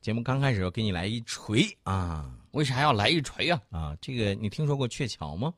节目刚开始给你来一锤啊为啥要来一锤啊？啊！这个你听说过鹊桥吗？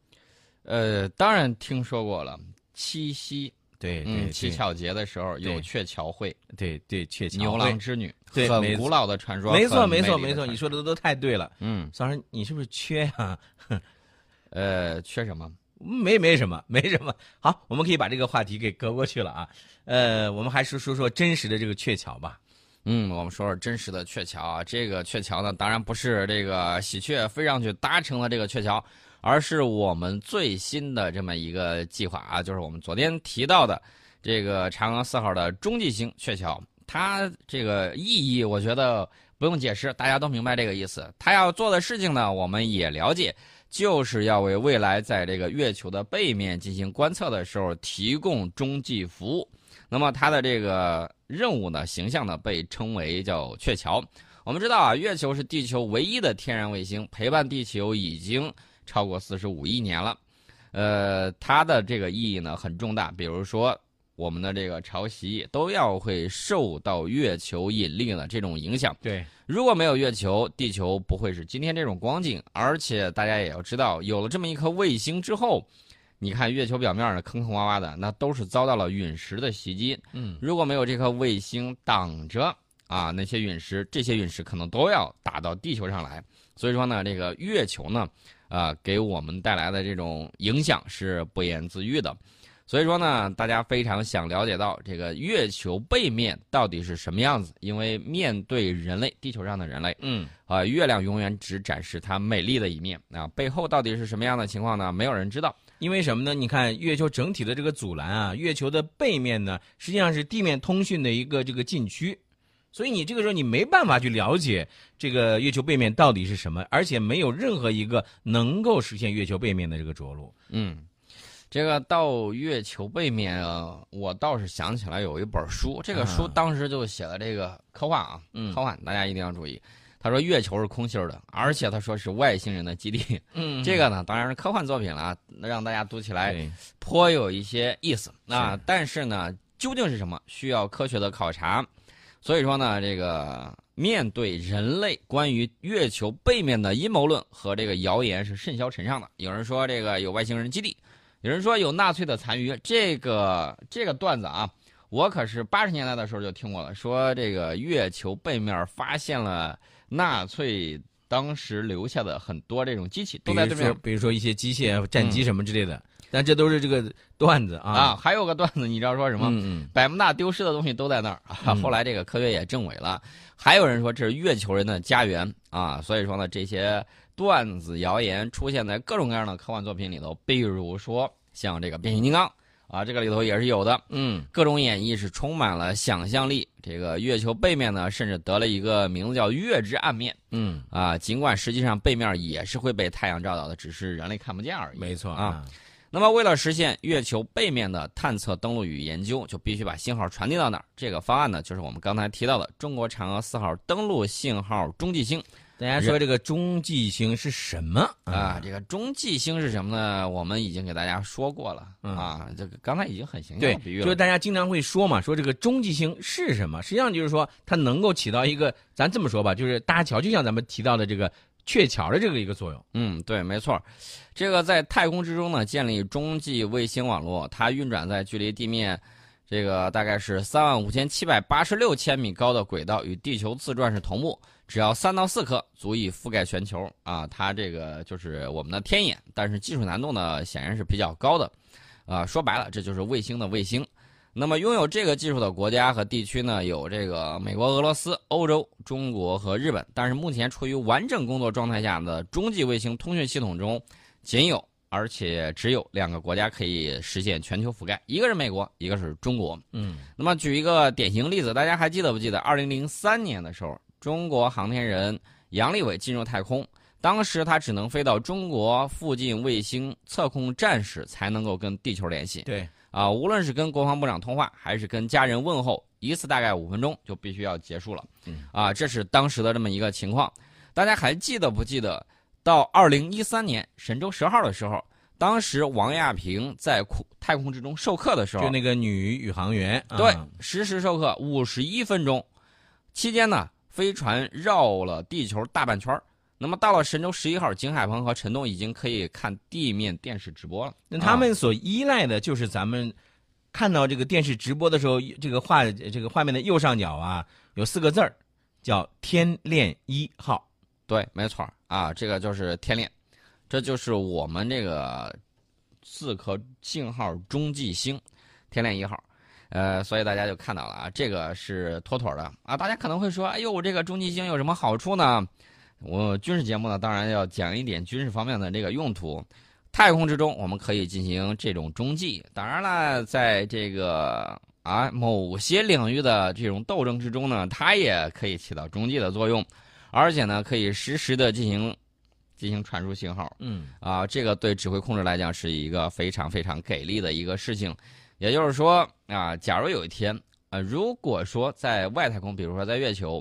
呃，当然听说过了，七夕，对对嗯，七巧节的时候有鹊桥会，对对鹊桥牛郎织女，对很古老的传说，没错没错没错，你说的都太对了。嗯，桑生，你是不是缺呀、呃，缺什么？没没什么，没什么。好，我们可以把这个话题给隔过去了啊。呃，我们还是说说真实的这个鹊桥吧。嗯，我们说说真实的鹊桥啊。这个鹊桥呢，当然不是这个喜鹊飞上去搭成了这个鹊桥，而是我们最新的这么一个计划啊，就是我们昨天提到的这个嫦娥四号的中继星鹊桥。它这个意义，我觉得不用解释，大家都明白这个意思。它要做的事情呢，我们也了解，就是要为未来在这个月球的背面进行观测的时候提供中继服务。那么它的这个任务呢，形象呢被称为叫鹊桥。我们知道啊，月球是地球唯一的天然卫星，陪伴地球已经超过四十五亿年了。呃，它的这个意义呢很重大，比如说我们的这个潮汐都要会受到月球引力的这种影响。对，如果没有月球，地球不会是今天这种光景。而且大家也要知道，有了这么一颗卫星之后，你看月球表面呢坑坑洼洼的，那都是遭到了陨石的袭击。嗯，如果没有这颗卫星挡着啊，那些陨石，这些陨石可能都要打到地球上来。所以说呢，这个月球呢，啊，给我们带来的这种影响是不言自喻的。所以说呢，大家非常想了解到这个月球背面到底是什么样子，因为面对人类，地球上的人类，嗯，啊，月亮永远只展示它美丽的一面啊，背后到底是什么样的情况呢？没有人知道。因为什么呢？你看月球整体的这个阻拦啊，月球的背面呢，实际上是地面通讯的一个这个禁区，所以你这个时候你没办法去了解这个月球背面到底是什么，而且没有任何一个能够实现月球背面的这个着陆。嗯，这个到月球背面啊，我倒是想起来有一本书，这个书啊当时就写了这个科幻啊，嗯科幻，大家一定要注意。他说月球是空心儿的，而且他说是外星人的基地。嗯这个呢，当然是科幻作品了啊，让大家读起来，颇有一些意思那。但是呢，究竟是什么，需要科学的考察。所以说呢，这个面对人类关于月球背面的阴谋论和这个谣言是甚嚣尘上的。有人说这个有外星人基地，有人说有纳粹的残余。这个这个段子啊，我可是八十年代的时候就听过了，说这个月球背面发现了纳粹当时留下的很多这种机器，都在这边。比如说一些机械、战机什么之类的，但这都是这个段子啊。啊，还有个段子，你知道说什么？嗯百慕大丢失的东西都在那儿 后来这个科学也证伪了，还有人说这是月球人的家园啊。所以说呢，这些段子谣言出现在各种各样的科幻作品里头，比如说像这个变形金刚啊，这个里头也是有的。嗯各种演绎是充满了想象力。这个月球背面呢，甚至得了一个名字叫“月之暗面嗯”啊。尽管实际上背面也是会被太阳照到的，只是人类看不见而已。没错啊。那么，为了实现月球背面的探测、登陆与研究，就必须把信号传递到哪儿。这个方案呢，就是我们刚才提到的中国嫦娥四号登陆信号中继星大家说这个中继星是什么啊。这个中继星是什么呢？我们已经给大家说过了、嗯啊。这个刚才已经很形象对地比喻，就是。大家经常会说嘛，说这个中继星是什么？实际上就是说它能够起到一个，咱这么说吧，就是搭桥，就像咱们提到的这个鹊桥的这个一个作用。嗯，对，没错。这个在太空之中呢，建立中继卫星网络，它运转在距离地面这个大概是三万五千七百八十六千米高的轨道，与地球自转是同步。只要三到四颗，足以覆盖全球啊！它这个就是我们的天眼，但是技术难度呢，显然是比较高的。啊，说白了，这就是卫星的卫星。那么，拥有这个技术的国家和地区呢，有这个美国、俄罗斯、欧洲、中国和日本。但是，目前处于完整工作状态下的中继卫星通讯系统中，仅有而且只有两个国家可以实现全球覆盖，一个是美国，一个是中国。嗯那么，举一个典型例子，大家还记得不记得？二零零三年的时候，中国航天人杨利伟进入太空，当时他只能飞到中国附近卫星测控站时才能够跟地球联系。对，啊，无论是跟国防部长通话，还是跟家人问候，一次大概五分钟就必须要结束了。嗯啊，这是当时的这么一个情况。大家还记得不记得？到二零一三年神舟十号的时候，当时王亚平在空太空之中授课的时候，就那个女宇航员，对啊，实时授课五十一分钟，期间呢飞船绕了地球大半圈。那么到了神舟十一号，景海鹏和陈冬已经可以看地面电视直播了。那他们所依赖的就是咱们看到这个电视直播的时候，这个画这个画面的右上角啊，有四个字儿，叫“天链一号”。对，没错啊，这个就是天链，这就是我们这个四颗信号中继星，天链一号。呃，所以大家就看到了啊，这个是妥妥的啊。大家可能会说，哎呦，我这个中继星有什么好处呢？我军事节目呢，当然要讲一点军事方面的这个用途。太空之中，我们可以进行这种中继。当然了，在这个啊某些领域的这种斗争之中呢，它也可以起到中继的作用，而且呢，可以实时的进行进行传输信号。嗯啊，这个对指挥控制来讲是一个非常非常给力的一个事情。也就是说啊，假如有一天，呃，如果说在外太空，比如说在月球，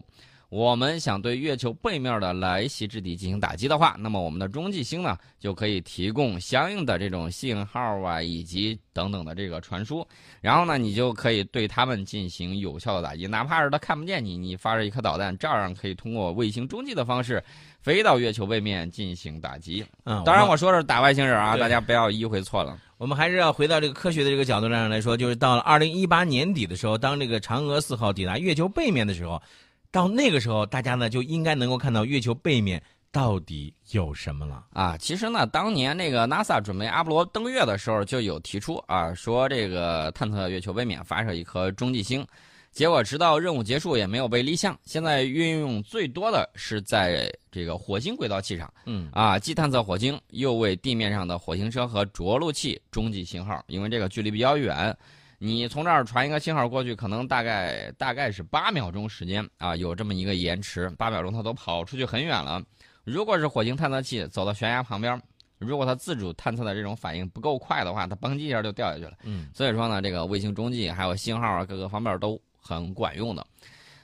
我们想对月球背面的来袭之敌进行打击的话，那么我们的中继星呢，就可以提供相应的这种信号啊，以及等等的这个传输，然后呢，你就可以对他们进行有效的打击，哪怕是他看不见你，你发射一颗导弹，照样可以通过卫星中继的方式飞到月球背面进行打击。嗯，当然，我我说的是打外星人啊，大家不要意会错了。我们还是要回到这个科学的这个角度上来说，就是到了二零一八年底的时候，当这个嫦娥四号抵达月球背面的时候，到那个时候，大家呢就应该能够看到月球背面到底有什么了。啊，其实呢，当年那个 NASA 准备阿波罗登月的时候，就有提出啊，说这个探测月球背面发射一颗中继星，结果直到任务结束也没有被立项。现在运用最多的是在这个火星轨道器上嗯啊，既探测火星，又为地面上的火星车和着陆器中继信号，因为这个距离比较远。你从这儿传一个信号过去，可能大概大概是八秒钟时间啊，有这么一个延迟，八秒钟它都跑出去很远了。如果是火星探测器走到悬崖旁边，如果它自主探测的这种反应不够快的话，它嘣叽一下就掉下去了。嗯所以说呢，这个卫星中继还有信号啊，各个方面都很管用的。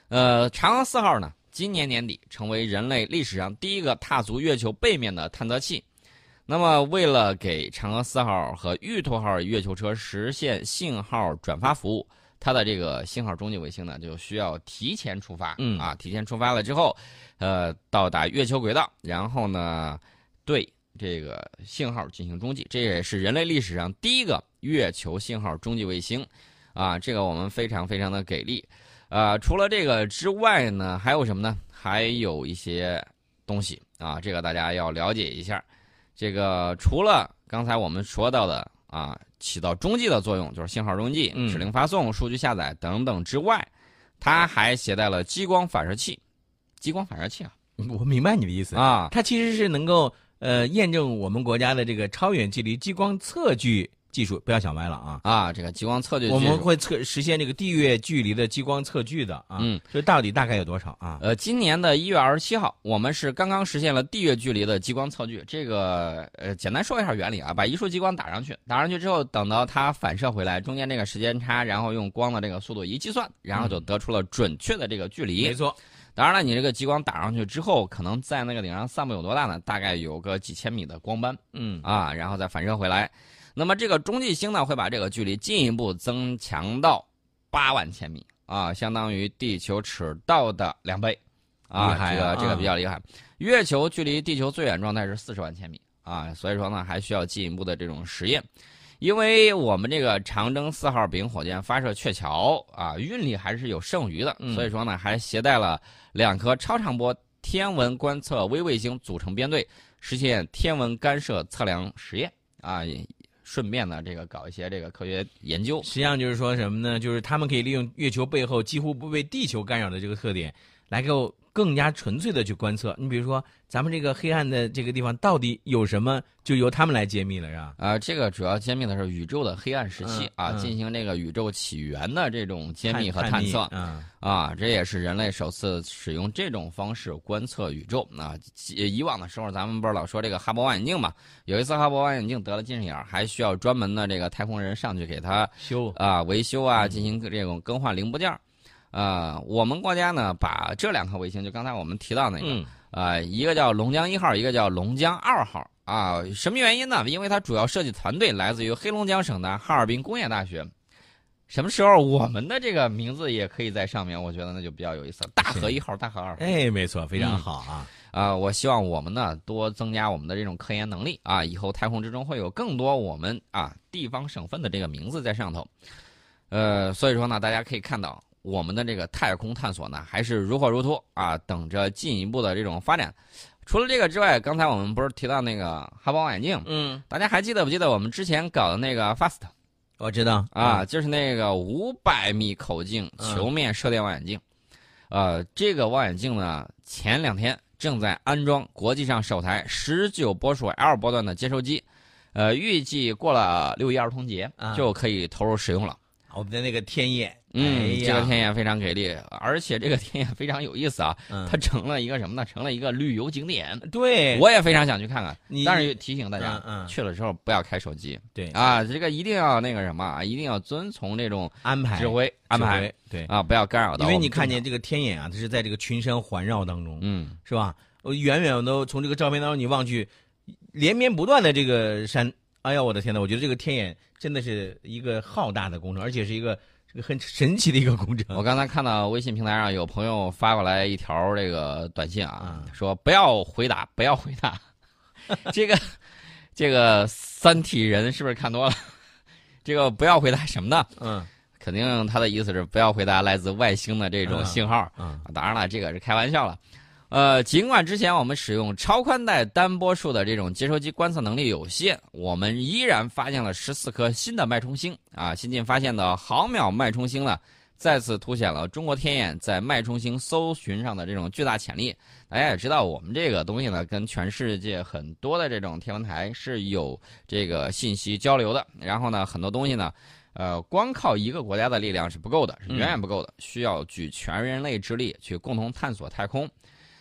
呃，嫦娥四号呢，今年年底成为人类历史上第一个踏足月球背面的探测器。那么，为了给嫦娥四号和玉兔号月球车实现信号转发服务，它的这个信号中继卫星呢，就需要提前出发。嗯啊，提前出发了之后，呃，到达月球轨道，然后呢，对这个信号进行中继，这也是人类历史上第一个月球信号中继卫星。啊，这个我们非常非常的给力。呃，除了这个之外呢，还有什么呢？还有一些东西啊，这个大家要了解一下。这个除了刚才我们说到的啊，起到中继的作用，就是信号中继、嗯指令发送、数据下载等等之外，它还携带了激光反射器。激光反射器啊我明白你的意思。啊，它其实是能够呃验证我们国家的这个超远距离激光测距技术，不要想歪了啊。啊，这个激光测距，我们会测实现这个地月距离的激光测距的啊。嗯，这到底大概有多少啊？呃，今年的一月二十七号，我们是刚刚实现了地月距离的激光测距。这个呃，简单说一下原理啊，把一束激光打上去，打上去之后，等到它反射回来，中间这个时间差，然后用光的这个速度一计算，然后就得出了准确的这个距离。没错，当然了，你这个激光打上去之后，可能在那个顶上散布有多大呢？大概有个几千米的光斑嗯啊，然后再反射回来。那么这个中继星呢，会把这个距离进一步增强到八万千米啊，相当于地球赤道的两倍啊，啊这个这个啊比较厉害。月球距离地球最远状态是四十万千米啊，所以说呢，还需要进一步的这种实验。因为我们这个长征四号丙火箭发射鹊桥啊，运力还是有剩余的，嗯所以说呢，还携带了两颗超长波天文观测微卫星组成编队，实现天文干涉测量实验啊，也顺便呢这个搞一些这个科学研究。实际上就是说什么呢？就是他们可以利用月球背后几乎不被地球干扰的这个特点，来给我更加纯粹的去观测。你比如说，咱们这个黑暗的这个地方到底有什么，就由他们来揭秘了，是吧？啊，这个主要揭秘的是宇宙的黑暗时期嗯啊，嗯进行这个宇宙起源的这种揭秘和探探测。啊，啊，这也是人类首次使用这种方式观测宇宙。啊，以以往的时候，咱们不是老说这个哈勃望远镜嘛？有一次哈勃望远镜得了近视眼，还需要专门的这个太空人上去给它修啊维修啊，进行这种更换零部件儿。啊，我们国家呢，把这两颗卫星，就刚才我们提到那个，嗯啊，一个叫龙江一号，一个叫龙江二号啊。什么原因呢？因为它主要设计团队来自于黑龙江省的哈尔滨工业大学。什么时候我们的这个名字也可以在上面？我觉得那就比较有意思了。大河一号，大河二号。哎，没错，非常好啊。啊，我希望我们呢多增加我们的这种科研能力啊，以后太空之中会有更多我们啊地方省份的这个名字在上头。呃，所以说呢，大家可以看到我们的这个太空探索呢还是如火如荼啊，等着进一步的这种发展。除了这个之外，刚才我们不是提到那个哈勃望远镜？嗯，大家还记得不记得我们之前搞的那个 FAST？我知道啊，就是那个五百米口径球面射电望远镜。呃，这个望远镜呢，前两天正在安装国际上首台十九波束 L 波段的接收机，呃，预计过了六一儿童节就可以投入使用了。我们的那个天眼。嗯，这个天眼非常给力，而且这个天眼非常有意思啊！它成了一个什么呢？成了一个旅游景点。对，我也非常想去看看。但是提醒大家，去了之后不要开手机。对啊，这个一定要那个什么啊，一定要遵从这种安排指挥安排。对啊，不要干扰到。因为你看见这个天眼啊，它是在这个群山环绕当中，嗯，是吧？我远远都从这个照片当中你望去，连绵不断的这个山，哎呀，我的天呐！我觉得这个天眼真的是一个浩大的工程，而且是一个。这个很神奇的一个工程。我刚才看到微信平台上有朋友发过来一条这个短信啊，说不要回答，不要回答。这个这个三体人是不是看多了？这个不要回答什么呢？嗯，肯定他的意思是不要回答来自外星的这种信号。嗯，当然了，这个是开玩笑了。呃，尽管之前我们使用超宽带单波束的这种接收机观测能力有限，我们依然发现了十四颗新的脉冲星啊！新近发现的毫秒脉冲星呢，再次凸显了中国天眼在脉冲星搜寻上的这种巨大潜力。大家也知道，我们这个东西呢，跟全世界很多的这种天文台是有这个信息交流的。然后呢，很多东西呢，呃，光靠一个国家的力量是不够的，是远远不够的，需要举全人类之力去共同探索太空。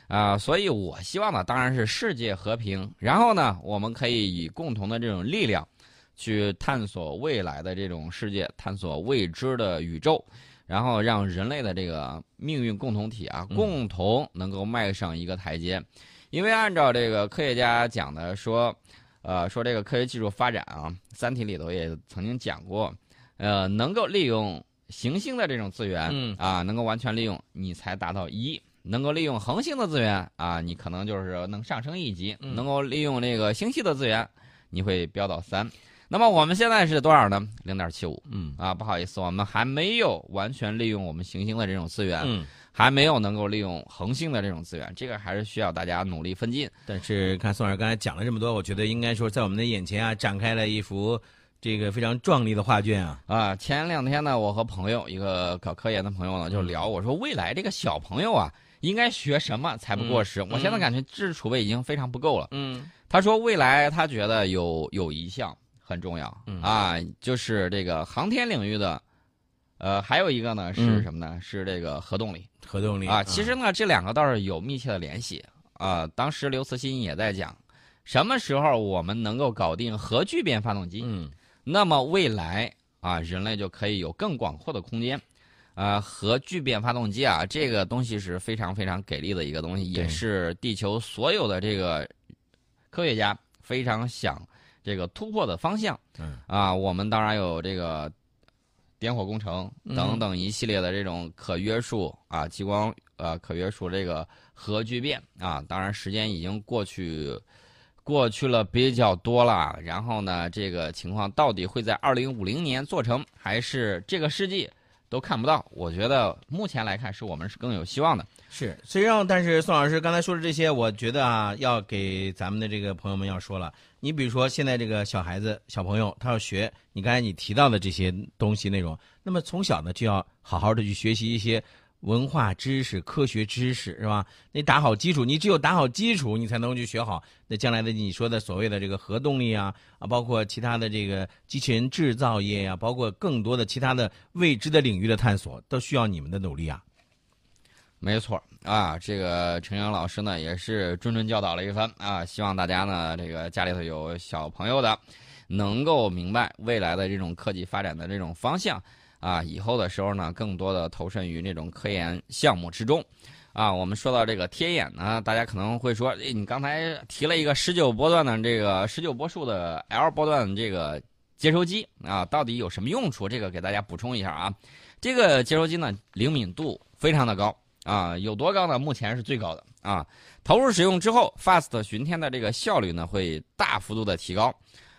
啊，所以我希望呢，当然是世界和平。然后呢，我们可以以共同的这种力量，去探索未来的这种世界，探索未知的宇宙，然后让人类的这个命运共同体啊，共同能够迈上一个台阶。因为按照这个科学家讲的说，呃，说这个科学技术发展啊，《三体》里头也曾经讲过，呃，能够利用行星的这种资源，嗯啊，能够完全利用，你才达到一。能够利用恒星的资源啊，你可能就是能上升一级；能够利用这个星系的资源，你会飙到三。那么我们现在是多少呢？零点七五。嗯啊，不好意思，我们还没有完全利用我们行星的这种资源，嗯，还没有能够利用恒星的这种资源，这个还是需要大家努力奋进。但是看宋老师刚才讲了这么多，我觉得应该说在我们的眼前啊，展开了一幅这个非常壮丽的画卷啊。啊，前两天呢，我和朋友一个搞科研的朋友呢就聊，我说未来这个小朋友啊。应该学什么才不过时？我现在感觉知识储备已经非常不够了。嗯，他说未来他觉得有有一项很重要啊，就是这个航天领域的，呃，还有一个呢是什么呢？是这个核动力。核动力啊，其实呢这两个倒是有密切的联系啊。当时刘慈欣也在讲，什么时候我们能够搞定核聚变发动机？嗯，那么未来啊，人类就可以有更广阔的空间。啊，核聚变发动机啊，这个东西是非常非常给力的一个东西，也是地球所有的这个科学家非常想这个突破的方向。嗯啊，我们当然有这个点火工程等等一系列的这种可约束啊，激光呃可约束这个核聚变啊，当然时间已经过去过去了比较多了。然后呢，这个情况到底会在二零五零年做成，还是这个世纪？都看不到，我觉得目前来看是我们是更有希望的。是，虽然，但是宋老师刚才说的这些，我觉得啊，要给咱们的这个朋友们要说了。你比如说，现在这个小孩子、小朋友，他要学你刚才你提到的这些东西内容，那么从小呢就要好好的去学习一些。文化知识、科学知识是吧？你打好基础，你只有打好基础，你才能去学好。那将来的你说的所谓的这个核动力啊，啊，包括其他的这个机器人制造业呀，包括更多的其他的未知的领域的探索，都需要你们的努力啊。没错啊，这个陈阳老师呢也是谆谆教导了一番啊，希望大家呢这个家里头有小朋友的，能够明白未来的这种科技发展的这种方向。啊，以后的时候呢，更多的投身于那种科研项目之中。啊，我们说到这个天眼呢，大家可能会说，哎，你刚才提了一个十九波段的这个十九波数的 L 波段这个接收机啊，到底有什么用处？这个给大家补充一下啊。这个接收机呢，灵敏度非常的高啊，有多高呢？目前是最高的啊。投入使用之后，FAST 巡天的这个效率呢会大幅度的提高，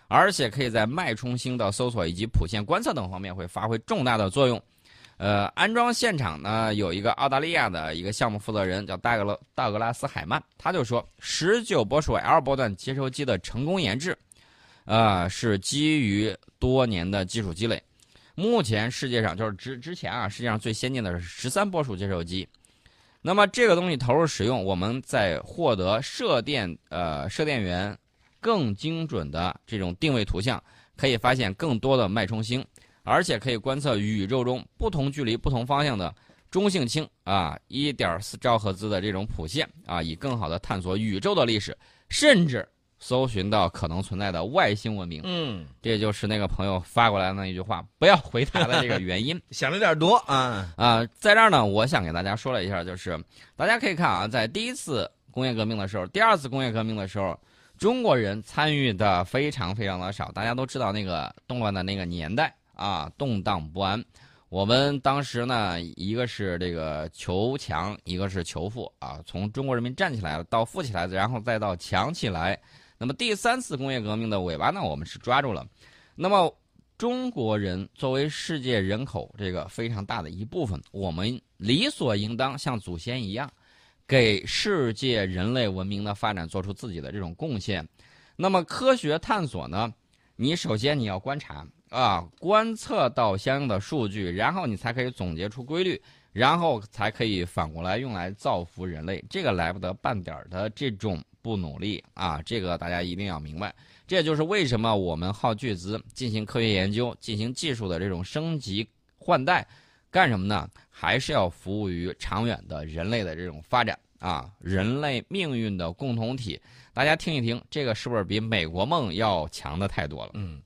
而且可以在脉冲星的搜索以及谱线观测等方面会发挥重大的作用。呃，安装现场呢有一个澳大利亚的一个项目负责人叫戴格勒道格拉斯海曼，他就说，十九波束 L 波段接收机的成功研制，呃，是基于多年的技术积累。目前世界上就是之之前啊，世界上最先进的是十三波束接收机。那么这个东西投入使用，我们在获得射电呃射电源更精准的这种定位图像，可以发现更多的脉冲星，而且可以观测宇宙中不同距离、不同方向的中性氢啊一点四兆赫兹的这种谱线啊，以更好的探索宇宙的历史，甚至。搜寻到可能存在的外星文明，嗯，这就是那个朋友发过来的那一句话，不要回答的这个原因。想的有点多啊啊，在这儿呢，我想给大家说了一下，就是大家可以看啊，在第一次工业革命的时候，第二次工业革命的时候，中国人参与的非常非常的少。大家都知道那个动乱的那个年代啊，动荡不安。我们当时呢，一个是这个求强，一个是求富啊，从中国人民站起来了到富起来，然后再到强起来。那么第三次工业革命的尾巴呢，我们是抓住了。那么中国人作为世界人口这个非常大的一部分，我们理所应当像祖先一样，给世界人类文明的发展做出自己的这种贡献。那么科学探索呢，你首先你要观察啊，观测到相应的数据，然后你才可以总结出规律，然后才可以反过来用来造福人类。这个来不得半点儿的这种。不努力啊，这个大家一定要明白。这也就是为什么我们耗巨资进行科学研究、进行技术的这种升级换代，干什么呢？还是要服务于长远的人类的这种发展啊，人类命运的共同体。大家听一听，这个是不是比美国梦要强的太多了？嗯。